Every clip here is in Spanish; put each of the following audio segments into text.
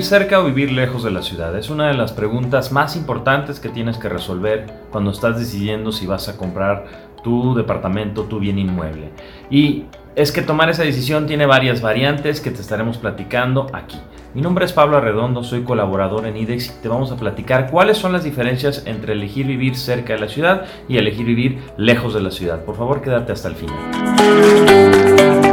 ¿Vivir cerca o vivir lejos de la ciudad? Es una de las preguntas más importantes que tienes que resolver cuando estás decidiendo si vas a comprar tu departamento, tu bien inmueble. Y es que tomar esa decisión tiene varias variantes que te estaremos platicando aquí. Mi nombre es Pablo Arredondo, soy colaborador en IDEX y te vamos a platicar cuáles son las diferencias entre elegir vivir cerca de la ciudad y elegir vivir lejos de la ciudad. Por favor, quédate hasta el final.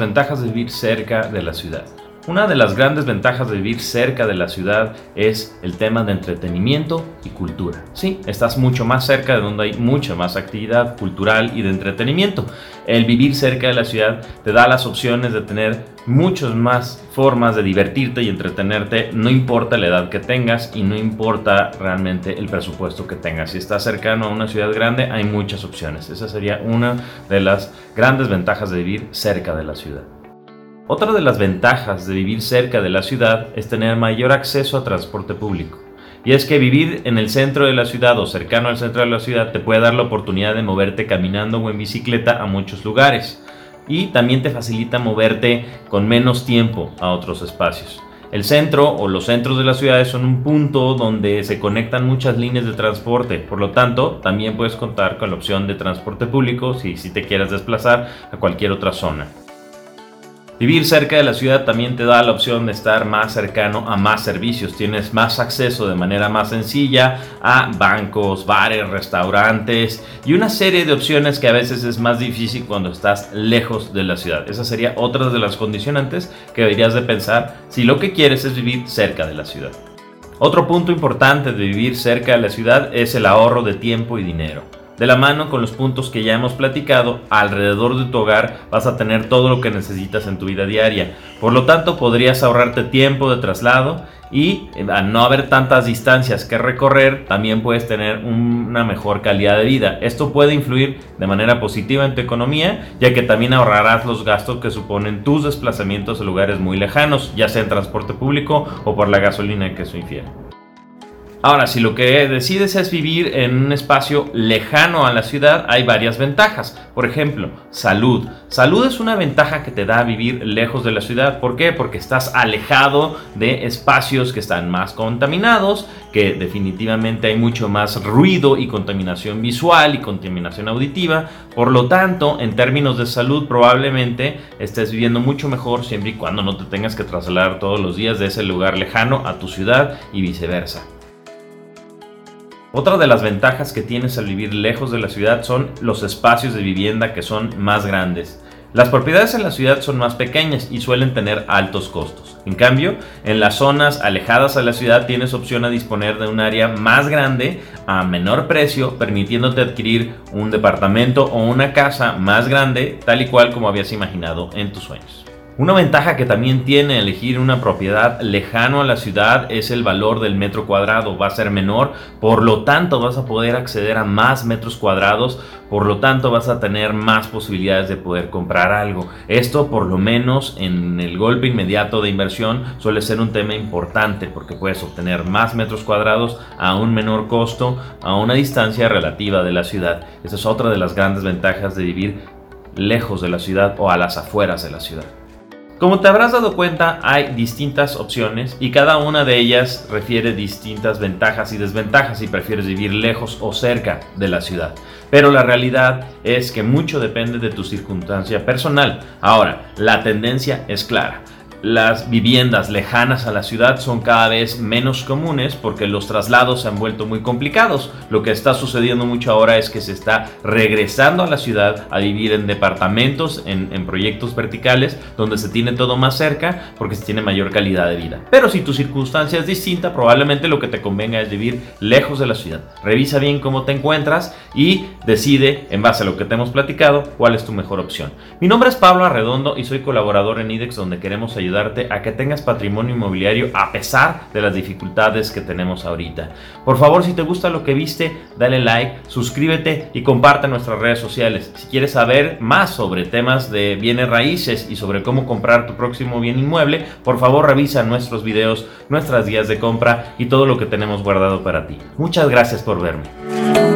Ventajas de vivir cerca de la ciudad. Una de las grandes ventajas de vivir cerca de la ciudad es el tema de entretenimiento y cultura. Sí, estás mucho más cerca de donde hay mucha más actividad cultural y de entretenimiento. El vivir cerca de la ciudad te da las opciones de tener muchas más formas de divertirte y entretenerte, no importa la edad que tengas y no importa realmente el presupuesto que tengas. Si estás cercano a una ciudad grande, hay muchas opciones. Esa sería una de las grandes ventajas de vivir cerca de la ciudad. Otra de las ventajas de vivir cerca de la ciudad es tener mayor acceso a transporte público. Y es que vivir en el centro de la ciudad o cercano al centro de la ciudad te puede dar la oportunidad de moverte caminando o en bicicleta a muchos lugares. Y también te facilita moverte con menos tiempo a otros espacios. El centro o los centros de las ciudades son un punto donde se conectan muchas líneas de transporte, por lo tanto también puedes contar con la opción de transporte público si, si te quieres desplazar a cualquier otra zona. Vivir cerca de la ciudad también te da la opción de estar más cercano a más servicios. Tienes más acceso de manera más sencilla a bancos, bares, restaurantes y una serie de opciones que a veces es más difícil cuando estás lejos de la ciudad. Esa sería otra de las condicionantes que deberías de pensar si lo que quieres es vivir cerca de la ciudad. Otro punto importante de vivir cerca de la ciudad es el ahorro de tiempo y dinero. De la mano con los puntos que ya hemos platicado, alrededor de tu hogar vas a tener todo lo que necesitas en tu vida diaria. Por lo tanto, podrías ahorrarte tiempo de traslado y eh, al no haber tantas distancias que recorrer, también puedes tener una mejor calidad de vida. Esto puede influir de manera positiva en tu economía, ya que también ahorrarás los gastos que suponen tus desplazamientos a lugares muy lejanos, ya sea en transporte público o por la gasolina que eso infiere. Ahora, si lo que decides es vivir en un espacio lejano a la ciudad, hay varias ventajas. Por ejemplo, salud. Salud es una ventaja que te da vivir lejos de la ciudad. ¿Por qué? Porque estás alejado de espacios que están más contaminados, que definitivamente hay mucho más ruido y contaminación visual y contaminación auditiva. Por lo tanto, en términos de salud, probablemente estés viviendo mucho mejor siempre y cuando no te tengas que trasladar todos los días de ese lugar lejano a tu ciudad y viceversa. Otra de las ventajas que tienes al vivir lejos de la ciudad son los espacios de vivienda que son más grandes. Las propiedades en la ciudad son más pequeñas y suelen tener altos costos. En cambio, en las zonas alejadas a la ciudad tienes opción a disponer de un área más grande a menor precio, permitiéndote adquirir un departamento o una casa más grande, tal y cual como habías imaginado en tus sueños. Una ventaja que también tiene elegir una propiedad lejano a la ciudad es el valor del metro cuadrado, va a ser menor, por lo tanto vas a poder acceder a más metros cuadrados, por lo tanto vas a tener más posibilidades de poder comprar algo. Esto por lo menos en el golpe inmediato de inversión suele ser un tema importante porque puedes obtener más metros cuadrados a un menor costo, a una distancia relativa de la ciudad. Esa es otra de las grandes ventajas de vivir lejos de la ciudad o a las afueras de la ciudad. Como te habrás dado cuenta, hay distintas opciones y cada una de ellas refiere distintas ventajas y desventajas si prefieres vivir lejos o cerca de la ciudad. Pero la realidad es que mucho depende de tu circunstancia personal. Ahora, la tendencia es clara las viviendas lejanas a la ciudad son cada vez menos comunes porque los traslados se han vuelto muy complicados. Lo que está sucediendo mucho ahora es que se está regresando a la ciudad a vivir en departamentos, en, proyectos verticales, donde se tiene todo más cerca porque se tiene mayor calidad de vida. Pero si tu circunstancia es distinta, probablemente lo que te convenga es vivir lejos de la ciudad. Revisa bien cómo te encuentras y decide, en base a lo que te hemos platicado, cuál es tu mejor opción. Mi nombre es Pablo Arredondo y soy colaborador en IDEX donde queremos ayudar ayudarte a que tengas patrimonio inmobiliario a pesar de las dificultades que tenemos ahorita. Por favor, si te gusta lo que viste, dale like, suscríbete y comparte nuestras redes sociales. Si quieres saber más sobre temas de bienes raíces y sobre cómo comprar tu próximo bien inmueble, por favor revisa nuestros videos, nuestras guías de compra y todo lo que tenemos guardado para ti. Muchas gracias por verme.